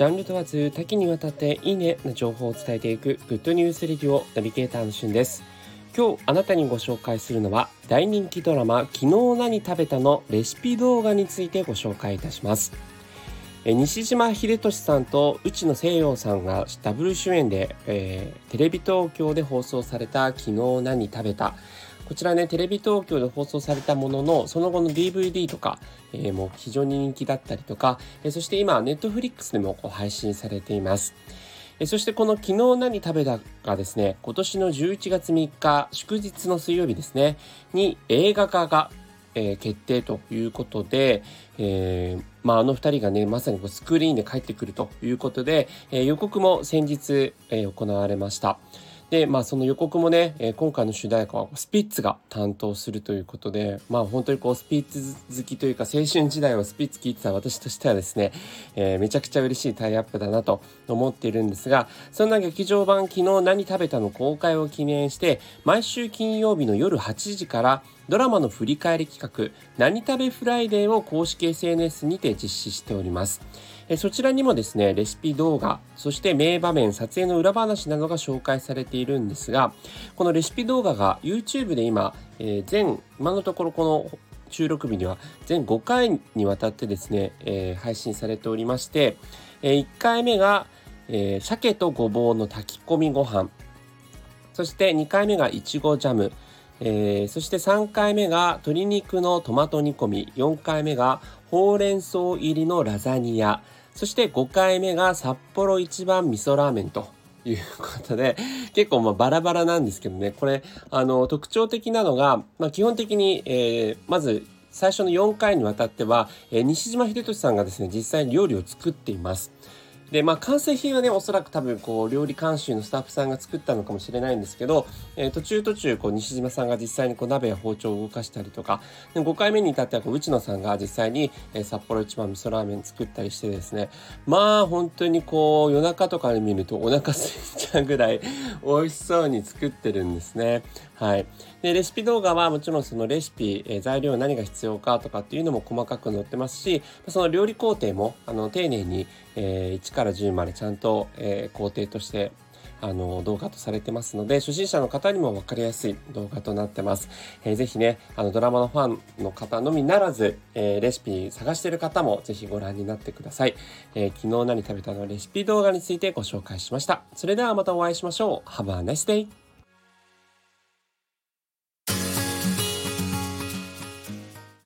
ジャンル問わず多岐にわたっていいねな情報を伝えていくグッドニュースレディオナビゲーターのしゅんです。今日あなたにご紹介するのは大人気ドラマ昨日何食べたのレシピ動画についてご紹介いたします。西島秀俊さんと内野聖陽さんがダブル主演で、えー、テレビ東京で放送された昨日何食べたこちらね、テレビ東京で放送されたものの、その後の DVD とか、えー、もう非常に人気だったりとか、え、そして今、ネットフリックスでもこう配信されています。そしてこの昨日何食べたかですね、今年の11月3日、祝日の水曜日ですね、に映画化がえー、決定ということで、えー、まあ、あの2人がねまさにこうスクリーンで帰ってくるということで、えー、予告も先日、え行われました。で、まあその予告もね、今回の主題歌はスピッツが担当するということで、まあ本当にこうスピッツ好きというか青春時代をスピッツ聴いてた私としてはですね、えー、めちゃくちゃ嬉しいタイアップだなと思っているんですが、そんな劇場版昨日何食べたの公開を記念して、毎週金曜日の夜8時からドラマの振り返り企画、何食べフライデーを公式 SNS にて実施しております。えそちらにもですね、レシピ動画、そして名場面、撮影の裏話などが紹介されているんですが、このレシピ動画が YouTube で今、えー、全、今のところこの収録日には全5回にわたってですね、えー、配信されておりまして、えー、1回目が、えー、鮭とごぼうの炊き込みご飯そして2回目がいちごジャム、えー、そして3回目が鶏肉のトマト煮込み4回目がほうれん草入りのラザニアそして5回目が札幌一番味噌ラーメンということで、結構まあバラバラなんですけどね、これ、あの、特徴的なのが、まあ基本的に、えー、まず、最初の4回にわたっては、えー、西島秀俊さんがですね、実際に料理を作っています。で、まあ、完成品はね、おそらく多分、こう、料理監修のスタッフさんが作ったのかもしれないんですけど、えー、途中途中、こう、西島さんが実際にこう、鍋や包丁を動かしたりとか、で5回目に至っては、こう、内野さんが実際に、えー、札幌一番味噌ラーメン作ったりしてですね、まあ、本当にこう、夜中とかで見るとお腹空いちゃうぐらい美味しそうに作ってるんですね。はい。で、レシピ動画はもちろんそのレシピ、えー、材料何が必要かとかっていうのも細かく載ってますし、その料理工程も、あの、丁寧に、えー、1からから10までちゃんと、えー、工程としてあの動画とされてますので初心者の方にも分かりやすい動画となってます。えー、ぜねあのドラマのファンの方のみならず、えー、レシピ探してる方も是非ご覧になってください、えー、昨日何食べたのレシピ動画についてご紹介しました。それではまたお会いしましょう。Have a nice day!